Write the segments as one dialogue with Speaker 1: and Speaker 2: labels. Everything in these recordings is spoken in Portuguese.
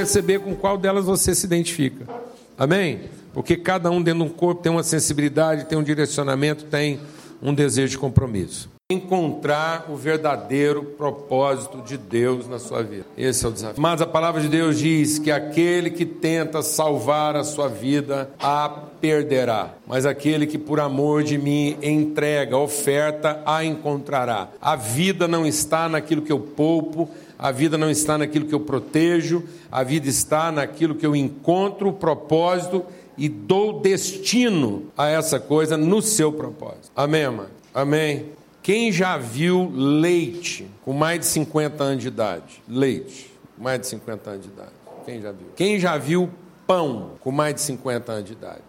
Speaker 1: perceber com qual delas você se identifica. Amém? Porque cada um dentro de um corpo tem uma sensibilidade, tem um direcionamento, tem um desejo de compromisso. Encontrar o verdadeiro propósito de Deus na sua vida. Esse é o desafio. Mas a palavra de Deus diz que aquele que tenta salvar a sua vida a perderá. Mas aquele que por amor de mim entrega, oferta, a encontrará. A vida não está naquilo que eu poupo, a vida não está naquilo que eu protejo, a vida está naquilo que eu encontro o propósito e dou destino a essa coisa no seu propósito. Amém, amado? Amém. Quem já viu leite com mais de 50 anos de idade? Leite, mais de 50 anos de idade. Quem já viu? Quem já viu pão com mais de 50 anos de idade?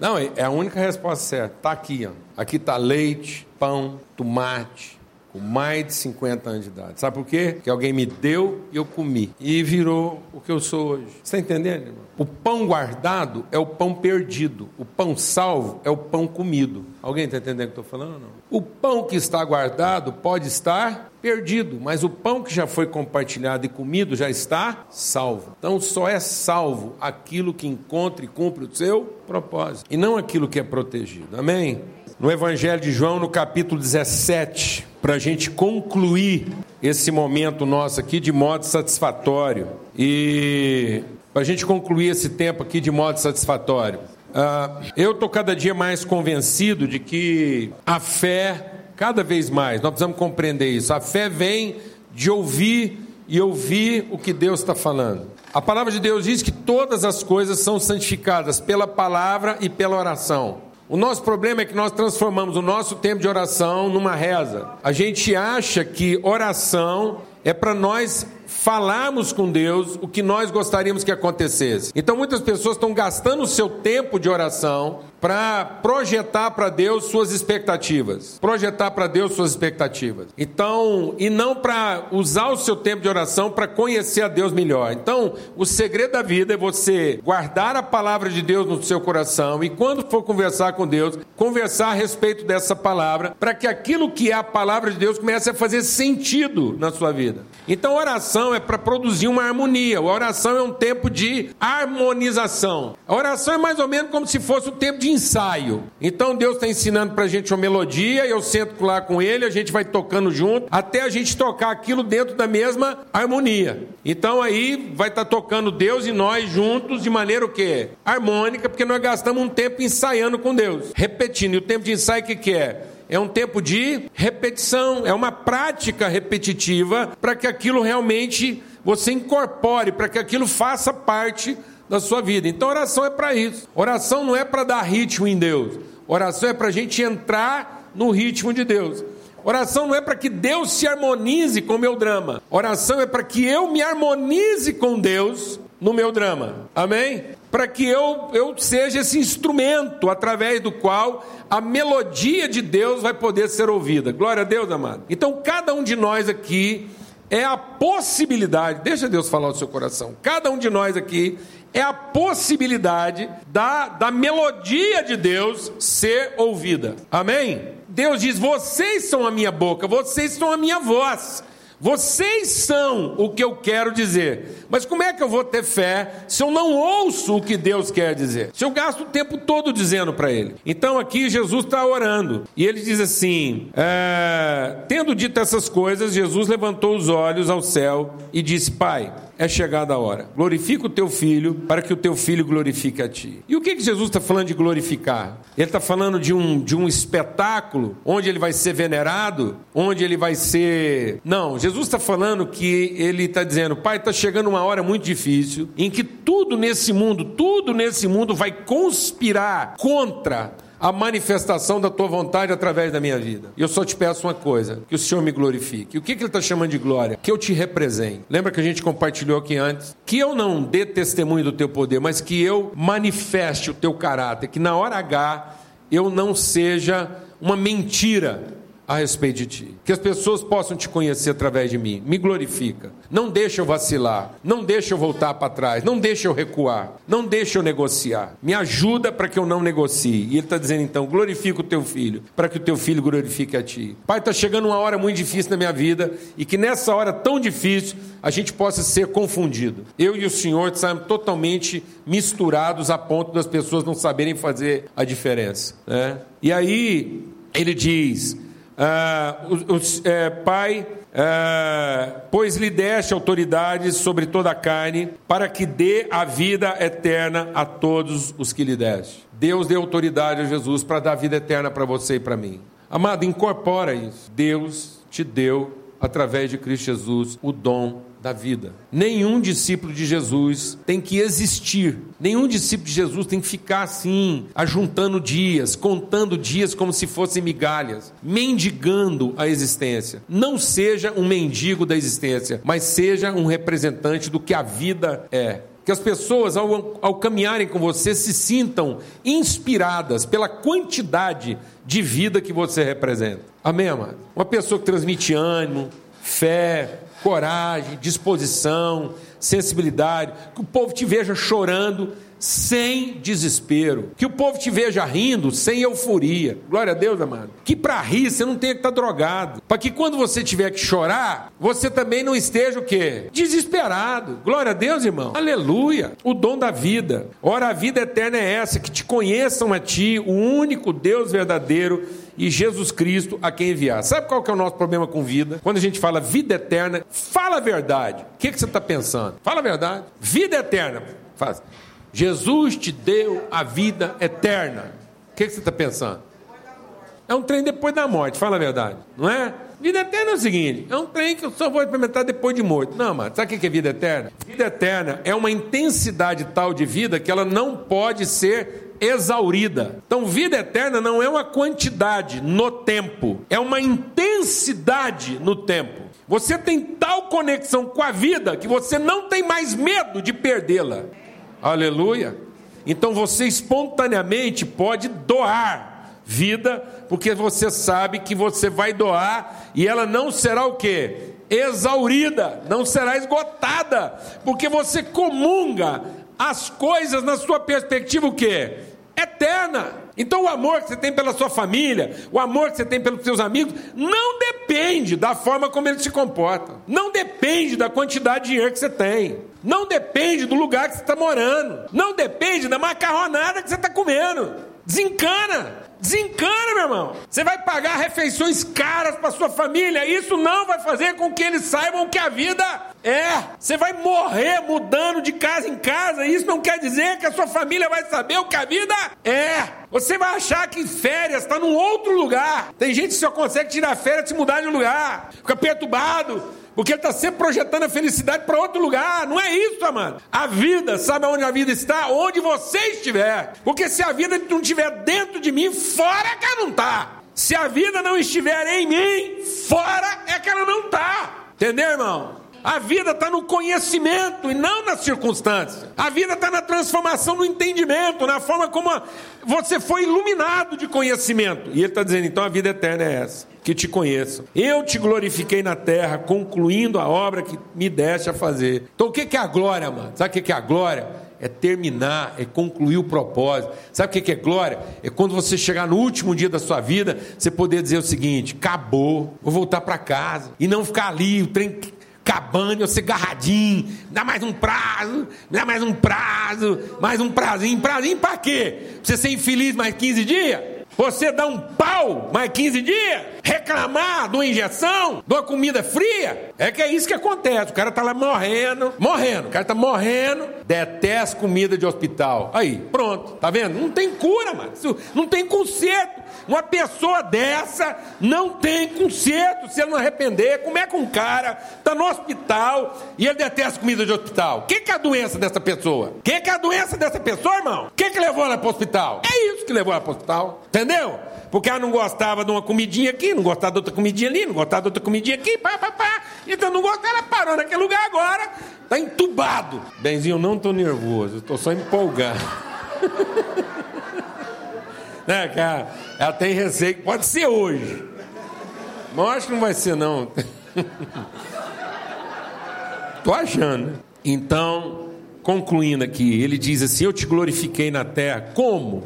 Speaker 1: Não, é a única resposta certa. Está aqui, ó. Aqui está leite, pão, tomate, com mais de 50 anos de idade. Sabe por quê? Que alguém me deu e eu comi. E virou o que eu sou hoje. Você está entendendo, irmão? O pão guardado é o pão perdido. O pão salvo é o pão comido. Alguém está entendendo o que eu estou falando? Não? O pão que está guardado pode estar perdido, mas o pão que já foi compartilhado e comido já está salvo. Então só é salvo aquilo que encontra e cumpre o seu propósito, e não aquilo que é protegido. Amém? No Evangelho de João, no capítulo 17, para a gente concluir esse momento nosso aqui de modo satisfatório. E para a gente concluir esse tempo aqui de modo satisfatório. Uh, eu estou cada dia mais convencido de que a fé, cada vez mais, nós precisamos compreender isso. A fé vem de ouvir e ouvir o que Deus está falando. A palavra de Deus diz que todas as coisas são santificadas pela palavra e pela oração. O nosso problema é que nós transformamos o nosso tempo de oração numa reza. A gente acha que oração é para nós falarmos com Deus o que nós gostaríamos que acontecesse. Então muitas pessoas estão gastando o seu tempo de oração para projetar para Deus suas expectativas. Projetar para Deus suas expectativas. Então, e não para usar o seu tempo de oração para conhecer a Deus melhor. Então, o segredo da vida é você guardar a palavra de Deus no seu coração e quando for conversar com Deus, conversar a respeito dessa palavra, para que aquilo que é a palavra de Deus comece a fazer sentido na sua vida. Então, oração é para produzir uma harmonia. A oração é um tempo de harmonização. A oração é mais ou menos como se fosse o tempo de de ensaio. Então Deus está ensinando para a gente uma melodia, eu sento lá com ele, a gente vai tocando junto, até a gente tocar aquilo dentro da mesma harmonia. Então aí vai estar tá tocando Deus e nós juntos de maneira o quê? Harmônica, porque nós gastamos um tempo ensaiando com Deus, repetindo. E o tempo de ensaio o que, que é? É um tempo de repetição, é uma prática repetitiva para que aquilo realmente você incorpore, para que aquilo faça parte da sua vida. Então, oração é para isso. Oração não é para dar ritmo em Deus. Oração é para a gente entrar no ritmo de Deus. Oração não é para que Deus se harmonize com o meu drama. Oração é para que eu me harmonize com Deus no meu drama. Amém? Para que eu, eu seja esse instrumento através do qual a melodia de Deus vai poder ser ouvida. Glória a Deus, amado. Então, cada um de nós aqui é a possibilidade, deixa Deus falar no seu coração. Cada um de nós aqui é a possibilidade da, da melodia de Deus ser ouvida. Amém? Deus diz: vocês são a minha boca, vocês são a minha voz. Vocês são o que eu quero dizer. Mas como é que eu vou ter fé se eu não ouço o que Deus quer dizer? Se eu gasto o tempo todo dizendo para Ele. Então aqui Jesus está orando e ele diz assim: é, tendo dito essas coisas, Jesus levantou os olhos ao céu e disse: Pai é chegada a hora. Glorifica o teu filho para que o teu filho glorifique a ti. E o que, que Jesus está falando de glorificar? Ele está falando de um, de um espetáculo onde ele vai ser venerado, onde ele vai ser. Não, Jesus está falando que ele está dizendo: Pai, está chegando uma hora muito difícil em que tudo nesse mundo, tudo nesse mundo vai conspirar contra a manifestação da tua vontade através da minha vida. E eu só te peço uma coisa: que o Senhor me glorifique. O que, que ele está chamando de glória? Que eu te represente. Lembra que a gente compartilhou aqui antes? Que eu não dê testemunho do teu poder, mas que eu manifeste o teu caráter. Que na hora H eu não seja uma mentira a respeito de ti. Que as pessoas possam te conhecer através de mim. Me glorifica. Não deixa eu vacilar. Não deixa eu voltar para trás. Não deixa eu recuar. Não deixa eu negociar. Me ajuda para que eu não negocie. E ele está dizendo então: glorifica o teu filho, para que o teu filho glorifique a ti. Pai, está chegando uma hora muito difícil na minha vida e que nessa hora tão difícil a gente possa ser confundido. Eu e o Senhor estamos totalmente misturados a ponto das pessoas não saberem fazer a diferença. Né? E aí ele diz ah, o, é, Pai, ah, pois lhe deste autoridade sobre toda a carne, para que dê a vida eterna a todos os que lhe deste. Deus deu autoridade a Jesus para dar vida eterna para você e para mim. Amado, incorpora isso. Deus te deu, através de Cristo Jesus, o dom da vida. Nenhum discípulo de Jesus tem que existir. Nenhum discípulo de Jesus tem que ficar assim, ajuntando dias, contando dias como se fossem migalhas, mendigando a existência. Não seja um mendigo da existência, mas seja um representante do que a vida é que as pessoas, ao, ao, caminharem com você, se sintam inspiradas pela quantidade de vida que você representa. Amém, amado? Uma pessoa que transmite ânimo, fé, coragem, disposição, sensibilidade, que o povo te veja chorando sem desespero, que o povo te veja rindo sem euforia. Glória a Deus, amado. Que para rir você não tenha que estar tá drogado, para que quando você tiver que chorar, você também não esteja o quê? Desesperado. Glória a Deus, irmão. Aleluia. O dom da vida. Ora, a vida eterna é essa, que te conheçam a ti, o único Deus verdadeiro e Jesus Cristo a quem enviar. Sabe qual que é o nosso problema com vida? Quando a gente fala vida eterna, fala a verdade. O que, que você está pensando? Fala a verdade. Vida eterna. Faz. Jesus te deu a vida eterna. O que, que você está pensando? É um trem depois da morte, fala a verdade, não é? Vida eterna é o seguinte: é um trem que eu só vou experimentar depois de morto. Não, mano, sabe o que é vida eterna? Vida eterna é uma intensidade tal de vida que ela não pode ser exaurida. Então, vida eterna não é uma quantidade no tempo, é uma intensidade no tempo. Você tem tal conexão com a vida que você não tem mais medo de perdê-la. Aleluia. Então você espontaneamente pode doar vida, porque você sabe que você vai doar e ela não será o que? Exaurida, não será esgotada, porque você comunga as coisas na sua perspectiva o que? Eterna. Então, o amor que você tem pela sua família, o amor que você tem pelos seus amigos, não depende da forma como eles se comportam, não depende da quantidade de dinheiro que você tem, não depende do lugar que você está morando, não depende da macarronada que você está comendo. Desencana. Desencana, meu irmão. Você vai pagar refeições caras para sua família. Isso não vai fazer com que eles saibam que a vida é. Você vai morrer mudando de casa em casa. Isso não quer dizer que a sua família vai saber o que a vida é. Você vai achar que férias está num outro lugar. Tem gente que só consegue tirar férias se mudar de lugar. Fica perturbado porque ele está sempre projetando a felicidade para outro lugar. Não é isso, amado. A vida, sabe onde a vida está? Onde você estiver. Porque se a vida não estiver dentro de mim, fora que ela não está. Se a vida não estiver em mim, fora é que ela não está. Entendeu, irmão? A vida está no conhecimento e não na circunstância. A vida está na transformação no entendimento, na forma como você foi iluminado de conhecimento. E ele está dizendo: então a vida eterna é essa, que te conheçam. Eu te glorifiquei na terra, concluindo a obra que me deste a fazer. Então o que é a glória, mano? Sabe o que é a glória? É terminar, é concluir o propósito. Sabe o que é glória? É quando você chegar no último dia da sua vida, você poder dizer o seguinte: acabou, vou voltar para casa. E não ficar ali, o trem cabane, você garradinho, dá mais um prazo, dá mais um prazo, mais um prazinho, prazinho para quê? Pra você ser infeliz mais 15 dias? Você dá um pau mais 15 dias? Reclamar de uma injeção, de uma comida fria? É que é isso que acontece. O cara tá lá morrendo, morrendo. O cara tá morrendo, detesta comida de hospital. Aí, pronto, tá vendo? Não tem cura, mano. Não tem conserto. Uma pessoa dessa não tem conserto se ele não arrepender. Como é que um cara está no hospital e ele detesta comida de hospital? O que, que é a doença dessa pessoa? O que, que é a doença dessa pessoa, irmão? O que, que levou ela para o hospital? É isso que levou ela para o hospital. Entendeu? Porque ela não gostava de uma comidinha aqui, não gostava de outra comidinha ali, não gostava de outra comidinha aqui, pá, pá, pá. Então não gostava, ela parou naquele lugar agora, está entubado. Benzinho, eu não estou nervoso, estou só empolgado. né, cara? Ela tem receio, pode ser hoje. Mas eu acho que não vai ser, não. Tô achando. Então, concluindo aqui, ele diz assim: Eu te glorifiquei na terra. Como?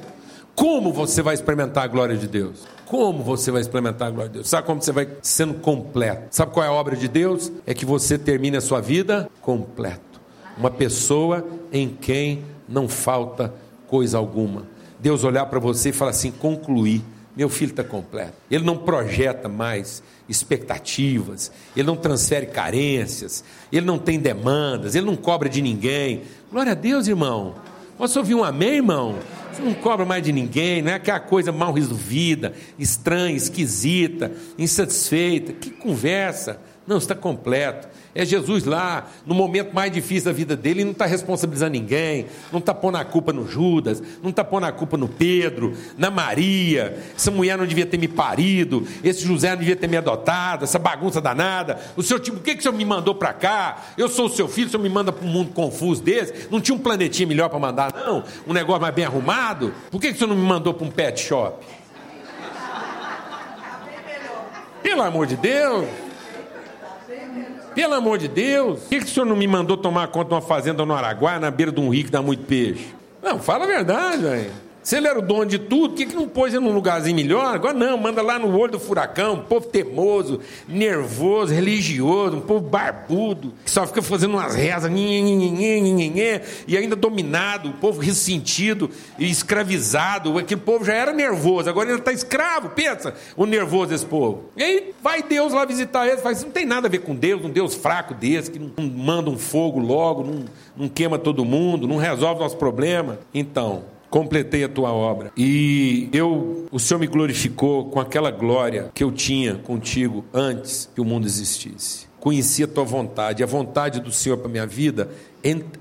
Speaker 1: Como você vai experimentar a glória de Deus? Como você vai experimentar a glória de Deus? Sabe como você vai sendo completo? Sabe qual é a obra de Deus? É que você termine a sua vida completo. Uma pessoa em quem não falta coisa alguma. Deus olhar para você e falar assim: concluí. Meu filho está completo. Ele não projeta mais expectativas, ele não transfere carências, ele não tem demandas, ele não cobra de ninguém. Glória a Deus, irmão. Posso ouvir um amém, irmão? Você não cobra mais de ninguém, não é aquela coisa mal resolvida, estranha, esquisita, insatisfeita. Que conversa. Não, está completo. É Jesus lá, no momento mais difícil da vida dele, ele não está responsabilizando ninguém, não está pondo a culpa no Judas, não está pondo a culpa no Pedro, na Maria. Essa mulher não devia ter me parido, esse José não devia ter me adotado, essa bagunça danada. O senhor, tipo, o que, que o senhor me mandou para cá? Eu sou o seu filho, o senhor me manda para um mundo confuso desse? Não tinha um planetinha melhor para mandar, não? Um negócio mais bem arrumado? Por que, que o senhor não me mandou para um pet shop? Pelo amor de Deus! Pelo amor de Deus, por que, que o senhor não me mandou tomar conta de uma fazenda no Araguá, na beira de um rio que dá muito peixe? Não, fala a verdade, velho. Se ele era o dono de tudo, por que, que não pôs ele num lugarzinho melhor? Agora não, manda lá no olho do furacão, um povo teimoso, nervoso, religioso, um povo barbudo, que só fica fazendo umas rezas, e ainda dominado, um povo ressentido e escravizado. Aquele povo já era nervoso, agora ele está escravo, pensa, o nervoso desse povo. E aí vai Deus lá visitar eles, faz, não tem nada a ver com Deus, um Deus fraco desse, que não manda um fogo logo, não, não queima todo mundo, não resolve nosso problema. Então, completei a tua obra. E eu, o Senhor me glorificou com aquela glória que eu tinha contigo antes que o mundo existisse. Conheci a tua vontade, a vontade do Senhor para minha vida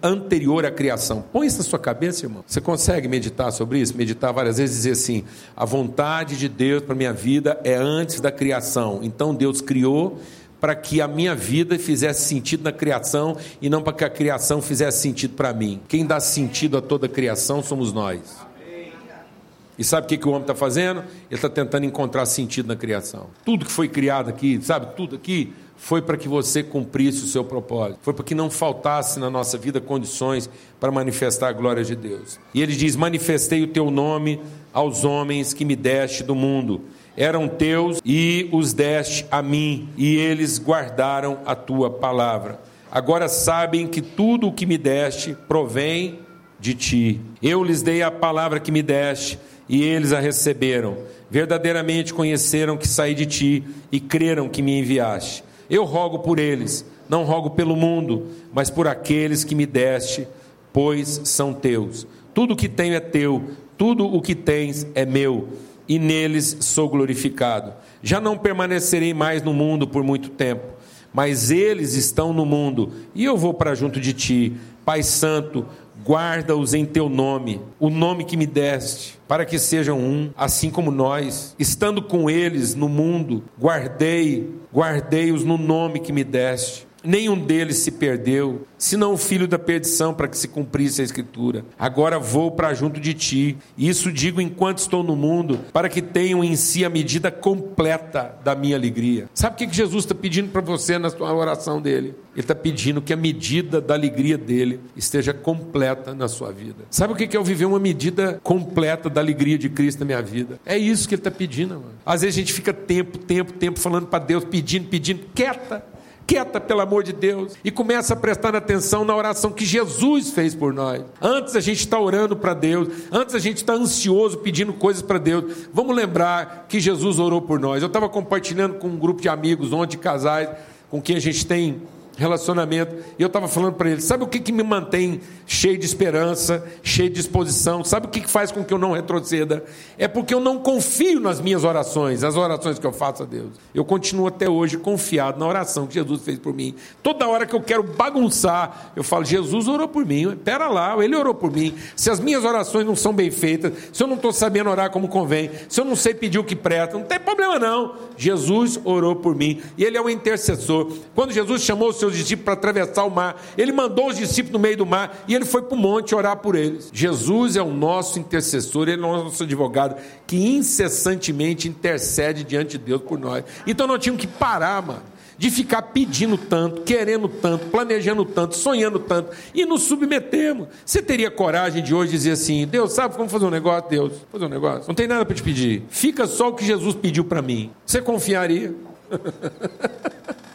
Speaker 1: anterior à criação. Põe isso na sua cabeça, irmão. Você consegue meditar sobre isso? Meditar várias vezes e dizer assim: a vontade de Deus para minha vida é antes da criação. Então Deus criou para que a minha vida fizesse sentido na criação e não para que a criação fizesse sentido para mim. Quem dá sentido a toda a criação somos nós. E sabe o que, que o homem está fazendo? Ele está tentando encontrar sentido na criação. Tudo que foi criado aqui, sabe, tudo aqui foi para que você cumprisse o seu propósito. Foi para que não faltasse na nossa vida condições para manifestar a glória de Deus. E ele diz: Manifestei o teu nome aos homens que me deste do mundo eram teus e os deste a mim, e eles guardaram a tua palavra. Agora sabem que tudo o que me deste provém de ti. Eu lhes dei a palavra que me deste, e eles a receberam. Verdadeiramente conheceram que saí de ti e creram que me enviaste. Eu rogo por eles, não rogo pelo mundo, mas por aqueles que me deste, pois são teus. Tudo o que tenho é teu, tudo o que tens é meu e neles sou glorificado. Já não permanecerei mais no mundo por muito tempo, mas eles estão no mundo e eu vou para junto de ti. Pai Santo, guarda-os em teu nome, o nome que me deste, para que sejam um, assim como nós, estando com eles no mundo, guardei, guardei-os no nome que me deste nenhum deles se perdeu, senão o filho da perdição, para que se cumprisse a Escritura. Agora vou para junto de ti, isso digo enquanto estou no mundo, para que tenham em si a medida completa da minha alegria. Sabe o que Jesus está pedindo para você na sua oração dele? Ele está pedindo que a medida da alegria dele esteja completa na sua vida. Sabe o que é eu viver uma medida completa da alegria de Cristo na minha vida? É isso que ele está pedindo. Mano. Às vezes a gente fica tempo, tempo, tempo falando para Deus, pedindo, pedindo, quieta quieta, pelo amor de Deus, e começa a prestar atenção na oração que Jesus fez por nós. Antes a gente está orando para Deus, antes a gente está ansioso pedindo coisas para Deus. Vamos lembrar que Jesus orou por nós. Eu estava compartilhando com um grupo de amigos ontem, casais, com quem a gente tem relacionamento. E eu estava falando para ele: sabe o que, que me mantém cheio de esperança, cheio de disposição? Sabe o que, que faz com que eu não retroceda? É porque eu não confio nas minhas orações, as orações que eu faço a Deus. Eu continuo até hoje confiado na oração que Jesus fez por mim. Toda hora que eu quero bagunçar, eu falo: Jesus orou por mim. Pera lá, ele orou por mim. Se as minhas orações não são bem feitas, se eu não estou sabendo orar como convém, se eu não sei pedir o que presta, não tem problema não. Jesus orou por mim e ele é o intercessor. Quando Jesus chamou os seus discípulos para atravessar o mar, ele mandou os discípulos no meio do mar e ele foi para o monte orar por eles. Jesus é o nosso intercessor, ele é o nosso advogado que incessantemente intercede diante de Deus por nós. Então nós tínhamos que parar, mano de ficar pedindo tanto, querendo tanto, planejando tanto, sonhando tanto e nos submetemos. Você teria coragem de hoje dizer assim: Deus, sabe como fazer um negócio? Deus, fazer um negócio. Não tem nada para te pedir. Fica só o que Jesus pediu para mim. Você confiaria?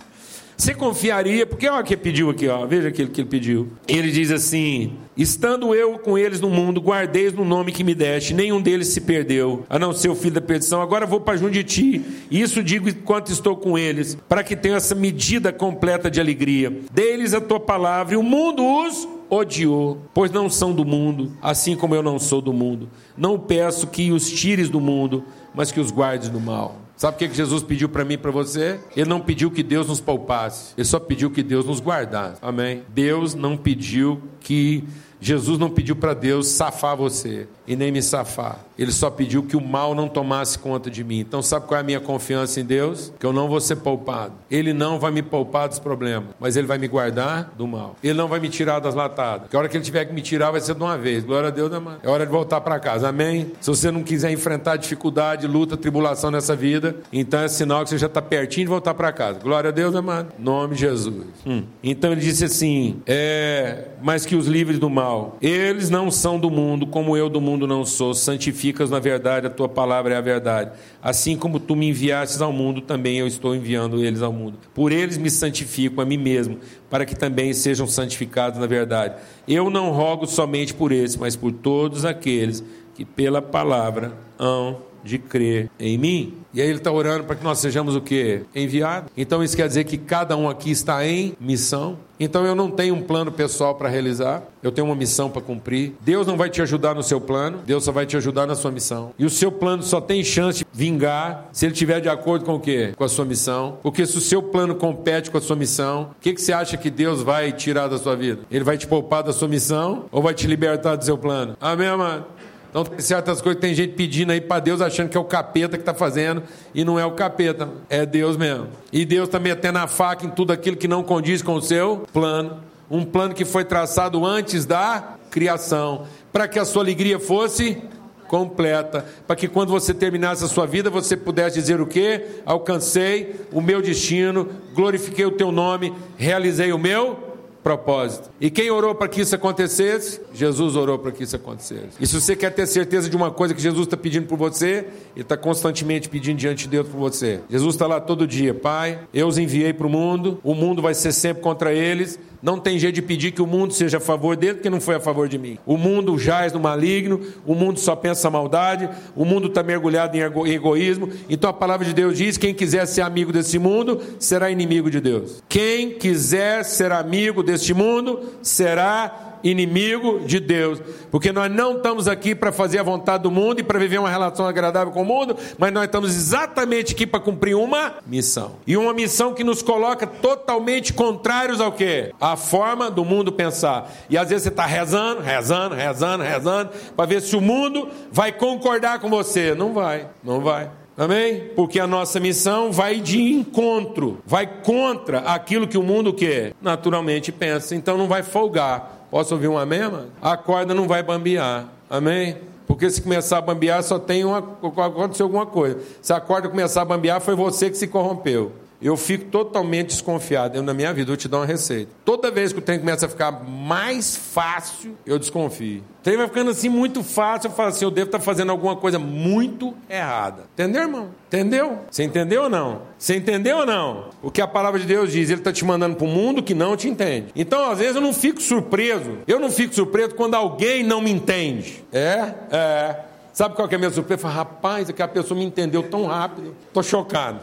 Speaker 1: Você confiaria, porque olha o que pediu aqui, ó, veja aquilo que ele pediu. Ele diz assim: Estando eu com eles no mundo, guardei no nome que me deste, nenhum deles se perdeu, a não ser o filho da perdição. Agora vou para junto de ti, isso digo enquanto estou com eles, para que tenham essa medida completa de alegria. Deles a tua palavra, e o mundo os odiou, pois não são do mundo, assim como eu não sou do mundo. Não peço que os tires do mundo, mas que os guardes do mal. Sabe o que Jesus pediu para mim e para você? Ele não pediu que Deus nos poupasse, ele só pediu que Deus nos guardasse. Amém? Deus não pediu que Jesus não pediu para Deus safar você e nem me safar. Ele só pediu que o mal não tomasse conta de mim. Então, sabe qual é a minha confiança em Deus? Que eu não vou ser poupado. Ele não vai me poupar dos problemas, mas Ele vai me guardar do mal. Ele não vai me tirar das latadas. Que a hora que Ele tiver que me tirar, vai ser de uma vez. Glória a Deus, né, mano? É hora de voltar para casa. Amém? Se você não quiser enfrentar dificuldade, luta, tribulação nessa vida, então é sinal que você já está pertinho de voltar para casa. Glória a Deus, amado. Nome de Jesus. Hum. Então ele disse assim: é, mas que os livres do mal, eles não são do mundo, como eu do mundo mundo não sou, santificas na verdade, a tua palavra é a verdade. Assim como tu me enviastes ao mundo, também eu estou enviando eles ao mundo. Por eles me santifico a mim mesmo, para que também sejam santificados na verdade. Eu não rogo somente por eles, mas por todos aqueles que pela palavra hão de crer em mim. E aí ele está orando para que nós sejamos o que? Enviados. Então isso quer dizer que cada um aqui está em missão. Então eu não tenho um plano pessoal para realizar, eu tenho uma missão para cumprir. Deus não vai te ajudar no seu plano, Deus só vai te ajudar na sua missão. E o seu plano só tem chance de vingar se ele estiver de acordo com o quê? Com a sua missão. Porque se o seu plano compete com a sua missão, o que, que você acha que Deus vai tirar da sua vida? Ele vai te poupar da sua missão ou vai te libertar do seu plano? Amém, amado? Então tem certas coisas que tem gente pedindo aí para Deus achando que é o capeta que está fazendo e não é o capeta, é Deus mesmo. E Deus está metendo a faca em tudo aquilo que não condiz com o seu plano. Um plano que foi traçado antes da criação, para que a sua alegria fosse completa, para que quando você terminasse a sua vida você pudesse dizer o que? Alcancei o meu destino, glorifiquei o teu nome, realizei o meu propósito. E quem orou para que isso acontecesse? Jesus orou para que isso acontecesse. E se você quer ter certeza de uma coisa que Jesus está pedindo por você, Ele está constantemente pedindo diante de Deus por você. Jesus está lá todo dia, Pai, eu os enviei para o mundo, o mundo vai ser sempre contra eles, não tem jeito de pedir que o mundo seja a favor dele, porque não foi a favor de mim. O mundo jaz no maligno, o mundo só pensa maldade, o mundo está mergulhado em egoísmo. Então a palavra de Deus diz: quem quiser ser amigo desse mundo, será inimigo de Deus. Quem quiser ser amigo deste mundo, será inimigo de Deus, porque nós não estamos aqui para fazer a vontade do mundo e para viver uma relação agradável com o mundo, mas nós estamos exatamente aqui para cumprir uma missão. E uma missão que nos coloca totalmente contrários ao que? A forma do mundo pensar. E às vezes você está rezando, rezando, rezando, rezando, para ver se o mundo vai concordar com você. Não vai, não vai. Amém? Porque a nossa missão vai de encontro, vai contra aquilo que o mundo quer, naturalmente pensa. Então não vai folgar. Posso ouvir um amém, mano? A corda não vai bambear. Amém? Porque se começar a bambear, só tem uma. aconteceu alguma coisa. Se a corda começar a bambear, foi você que se corrompeu. Eu fico totalmente desconfiado. Eu, na minha vida, vou te dar uma receita. Toda vez que o trem começa a ficar mais fácil, eu desconfio. O trem vai ficando assim muito fácil, eu falo assim: eu devo estar fazendo alguma coisa muito errada. Entendeu, irmão? Entendeu? Você entendeu ou não? Você entendeu ou não? O que a palavra de Deus diz, ele está te mandando para o mundo que não te entende. Então, às vezes, eu não fico surpreso. Eu não fico surpreso quando alguém não me entende. É? É. Sabe qual que é a minha surpresa? Eu falo, rapaz, aquela pessoa me entendeu tão rápido. Estou chocado.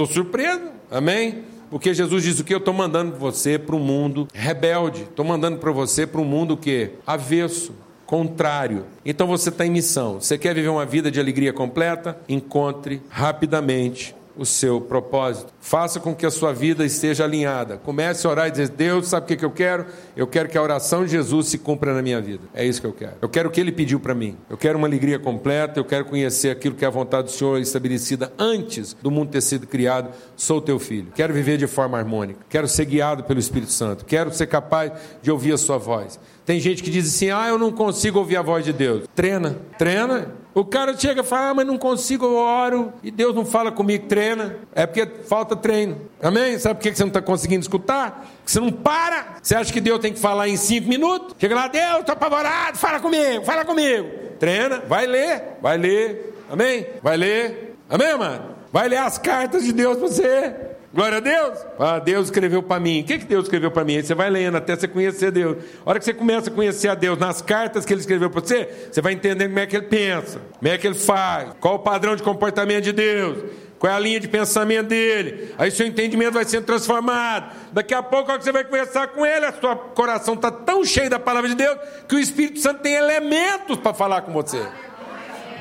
Speaker 1: Estou surpreso, amém? Porque Jesus diz o que? Eu estou mandando você para um mundo rebelde, estou mandando para você para um mundo que avesso, contrário. Então você está em missão. Você quer viver uma vida de alegria completa? Encontre rapidamente o seu propósito. Faça com que a sua vida esteja alinhada. Comece a orar e dizer: Deus, sabe o que, que eu quero? Eu quero que a oração de Jesus se cumpra na minha vida. É isso que eu quero. Eu quero o que ele pediu para mim. Eu quero uma alegria completa. Eu quero conhecer aquilo que é a vontade do Senhor estabelecida antes do mundo ter sido criado. Sou teu filho. Quero viver de forma harmônica. Quero ser guiado pelo Espírito Santo. Quero ser capaz de ouvir a sua voz. Tem gente que diz assim: ah, eu não consigo ouvir a voz de Deus. Treina, treina. O cara chega e fala, ah, mas não consigo, eu oro e Deus não fala comigo, treina. É porque falta treino. Amém? Sabe por que você não está conseguindo escutar? Porque você não para. Você acha que Deus tem que falar em cinco minutos? Chega lá, Deus, estou apavorado, fala comigo, fala comigo. Treina, vai ler, vai ler. Amém? Vai ler. Amém, mano? Vai ler as cartas de Deus para você. Glória a Deus. Ah, Deus escreveu para mim. O que, que Deus escreveu para mim? Aí você vai lendo até você conhecer Deus. A hora que você começa a conhecer a Deus nas cartas que ele escreveu para você, você vai entendendo como é que ele pensa, como é que ele faz, qual o padrão de comportamento de Deus, qual é a linha de pensamento dele. Aí seu entendimento vai sendo transformado. Daqui a pouco, quando você vai conversar com ele, a sua coração está tão cheio da palavra de Deus que o Espírito Santo tem elementos para falar com você.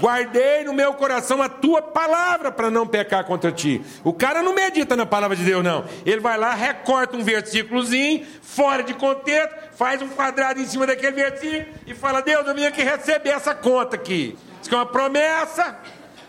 Speaker 1: Guardei no meu coração a tua palavra para não pecar contra ti. O cara não medita na palavra de Deus, não. Ele vai lá, recorta um versículozinho, fora de contexto, faz um quadrado em cima daquele versículo e fala: Deus, eu vim aqui receber essa conta aqui. Isso é uma promessa,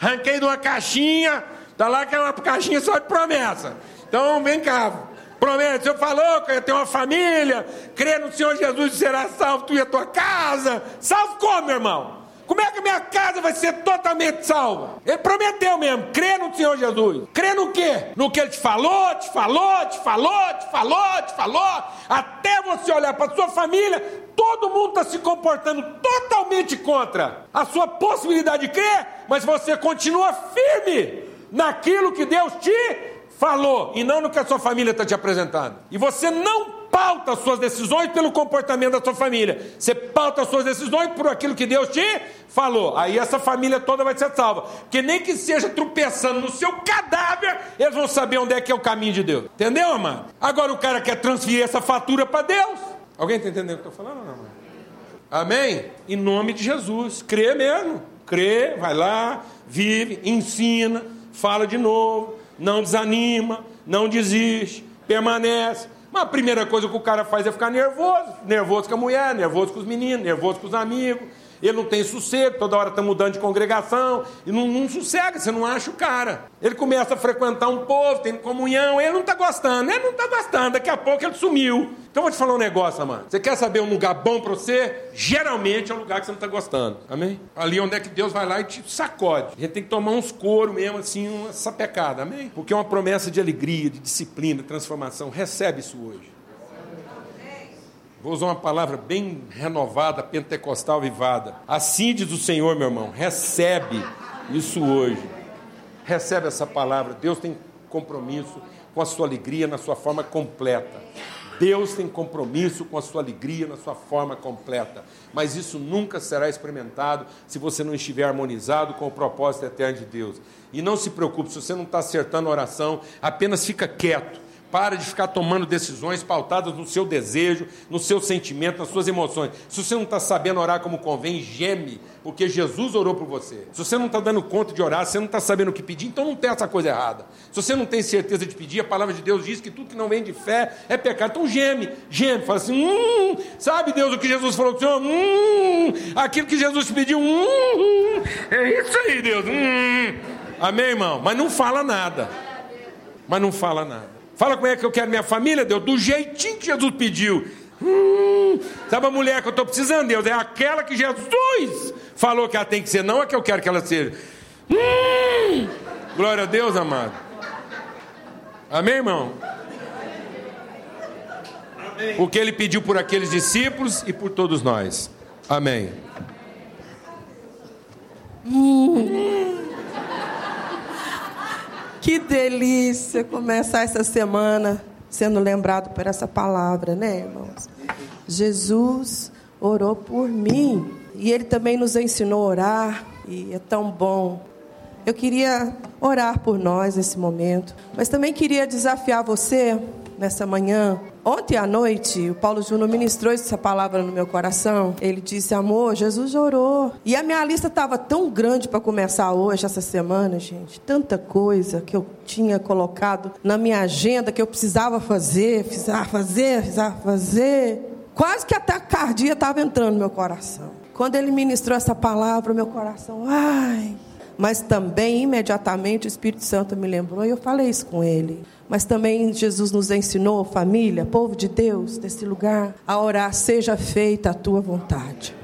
Speaker 1: ranquei de uma caixinha, tá lá que é uma caixinha só de promessa. Então vem cá. O Senhor falou que eu ter uma família, crer no Senhor Jesus será salvo, tu e a tua casa. Salvo como, meu irmão? Como é que minha casa vai ser totalmente salva? Ele prometeu mesmo, crê no Senhor Jesus. Crê no quê? No que ele te falou, te falou, te falou, te falou, te falou. Até você olhar para sua família, todo mundo está se comportando totalmente contra a sua possibilidade de crer, mas você continua firme naquilo que Deus te falou e não no que a sua família está te apresentando. E você não pauta suas decisões pelo comportamento da sua família. Você pauta suas decisões por aquilo que Deus te falou. Aí essa família toda vai ser salva. Porque nem que seja tropeçando no seu cadáver, eles vão saber onde é que é o caminho de Deus. Entendeu, amado? Agora o cara quer transferir essa fatura para Deus. Alguém está entendendo o que eu estou falando, não, amado? Amém? Em nome de Jesus. Crê mesmo. Crê, vai lá, vive, ensina, fala de novo, não desanima, não desiste, permanece. Mas a primeira coisa que o cara faz é ficar nervoso. Nervoso com a mulher, nervoso com os meninos, nervoso com os amigos. Ele não tem sossego, toda hora está mudando de congregação, e não, não, sossega, você não acha o cara. Ele começa a frequentar um povo, tem comunhão, ele não está gostando, ele não está gostando, daqui a pouco ele sumiu. Então eu vou te falar um negócio, amado. Você quer saber um lugar bom para você? Geralmente é um lugar que você não está gostando. Amém? Ali onde é que Deus vai lá e te sacode. A gente tem que tomar uns couro mesmo, assim, uma sapecada. Amém? Porque é uma promessa de alegria, de disciplina, de transformação. Recebe isso hoje. Vou usar uma palavra bem renovada, pentecostal vivada. Assim diz o Senhor, meu irmão, recebe isso hoje. Recebe essa palavra. Deus tem compromisso com a sua alegria na sua forma completa. Deus tem compromisso com a sua alegria na sua forma completa. Mas isso nunca será experimentado se você não estiver harmonizado com o propósito eterno de Deus. E não se preocupe, se você não está acertando a oração, apenas fica quieto para de ficar tomando decisões pautadas no seu desejo, no seu sentimento, nas suas emoções. Se você não está sabendo orar como convém, geme, porque Jesus orou por você. Se você não está dando conta de orar, se você não está sabendo o que pedir, então não tem essa coisa errada. Se você não tem certeza de pedir, a palavra de Deus diz que tudo que não vem de fé é pecado. Então geme, geme, fala assim: hum, sabe Deus o que Jesus falou para o Senhor? Hum, aquilo que Jesus pediu, hum, é isso aí, Deus. Hum. Amém, irmão? Mas não fala nada. Mas não fala nada. Fala como é que eu quero minha família, Deus, do jeitinho que Jesus pediu. Hum, sabe a mulher que eu estou precisando, Deus? É aquela que Jesus falou que ela tem que ser, não é que eu quero que ela seja. Hum, glória a Deus, amado. Amém, irmão? Amém. O que ele pediu por aqueles discípulos e por todos nós. Amém.
Speaker 2: Hum. Que delícia começar essa semana sendo lembrado por essa palavra, né, irmãos? Jesus orou por mim e ele também nos ensinou a orar e é tão bom. Eu queria orar por nós nesse momento, mas também queria desafiar você nessa manhã. Ontem à noite, o Paulo Júnior ministrou essa palavra no meu coração. Ele disse: Amor, Jesus orou. E a minha lista estava tão grande para começar hoje, essa semana, gente. Tanta coisa que eu tinha colocado na minha agenda que eu precisava fazer, precisava fazer, precisava fazer. Quase que até a cardia estava entrando no meu coração. Quando ele ministrou essa palavra, meu coração, ai. Mas também, imediatamente, o Espírito Santo me lembrou, e eu falei isso com ele. Mas também Jesus nos ensinou, família, povo de Deus, desse lugar, a orar, seja feita a tua vontade.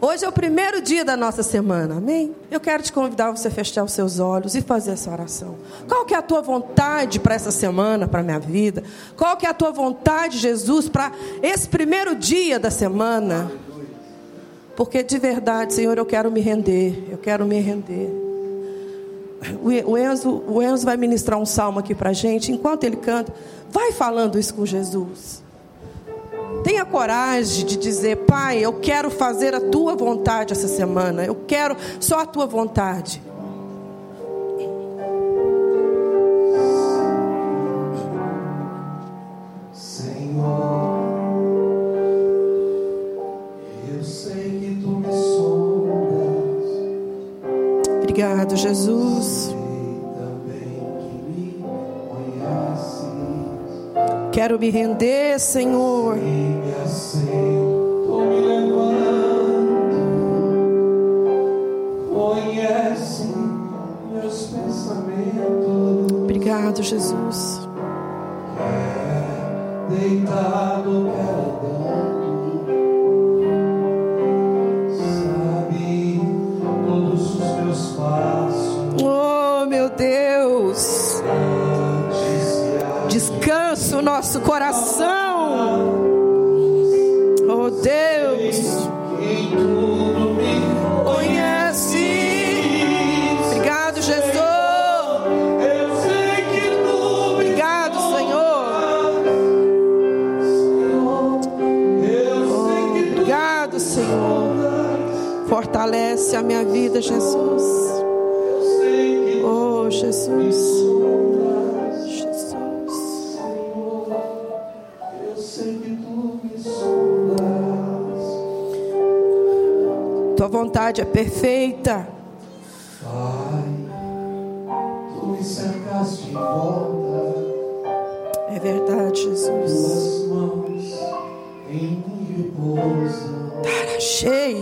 Speaker 2: Hoje é o primeiro dia da nossa semana, amém? Eu quero te convidar a você fechar os seus olhos e fazer essa oração. Qual que é a tua vontade para essa semana, para a minha vida? Qual que é a tua vontade, Jesus, para esse primeiro dia da semana? Porque de verdade, Senhor, eu quero me render, eu quero me render. O Enzo, o Enzo vai ministrar um salmo aqui para gente. Enquanto ele canta, vai falando isso com Jesus. Tenha coragem de dizer, Pai, eu quero fazer a tua vontade essa semana. Eu quero só a tua vontade. Senhor. Obrigado, Jesus. Deitado, o nosso coração. Oh Deus. Fortalece a minha vida, Jesus. Oh, Jesus. Vontade é perfeita. Pai, tu me cercaste de volta. É verdade, Jesus. Tuas mãos em mim repousam. Cheia.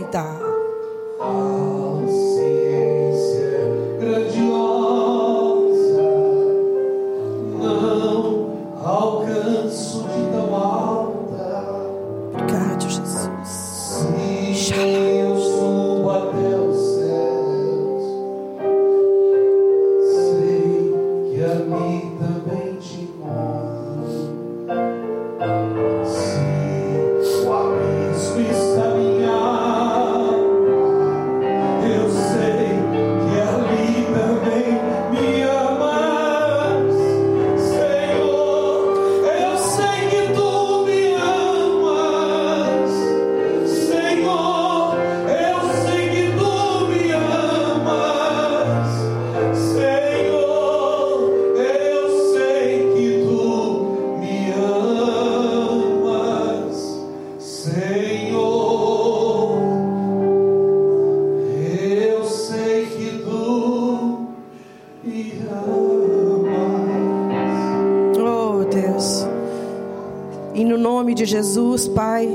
Speaker 2: De Jesus, Pai,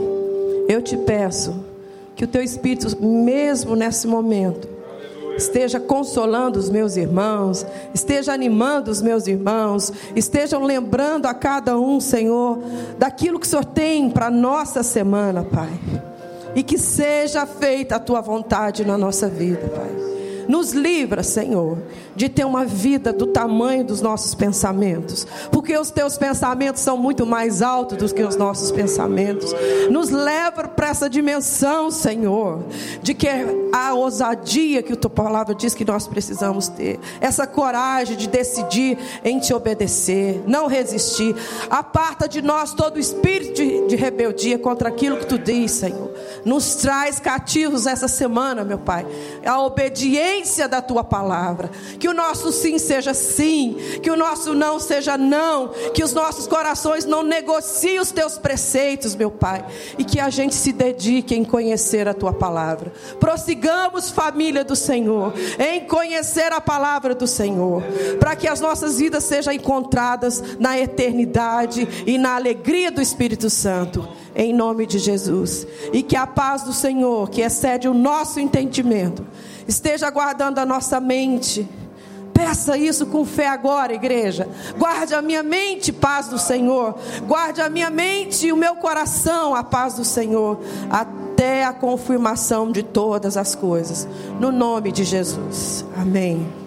Speaker 2: eu te peço que o teu Espírito, mesmo nesse momento, esteja consolando os meus irmãos, esteja animando os meus irmãos, estejam lembrando a cada um, Senhor, daquilo que o Senhor tem para a nossa semana, Pai. E que seja feita a tua vontade na nossa vida, Pai. Nos livra, Senhor, de ter uma vida do tamanho dos nossos pensamentos, porque os teus pensamentos são muito mais altos do que os nossos pensamentos. Nos leva para essa dimensão, Senhor, de que a ousadia que a tua palavra diz que nós precisamos ter, essa coragem de decidir em te obedecer, não resistir. Aparta de nós todo espírito de, de rebeldia contra aquilo que tu diz, Senhor. Nos traz cativos essa semana, meu Pai. A obediência essência da tua palavra. Que o nosso sim seja sim, que o nosso não seja não, que os nossos corações não negociem os teus preceitos, meu Pai, e que a gente se dedique em conhecer a tua palavra. Prossigamos, família do Senhor, em conhecer a palavra do Senhor, para que as nossas vidas sejam encontradas na eternidade e na alegria do Espírito Santo em nome de Jesus. E que a paz do Senhor, que excede o nosso entendimento, esteja guardando a nossa mente. Peça isso com fé agora, igreja. Guarde a minha mente, paz do Senhor. Guarde a minha mente e o meu coração, a paz do Senhor, até a confirmação de todas as coisas. No nome de Jesus. Amém.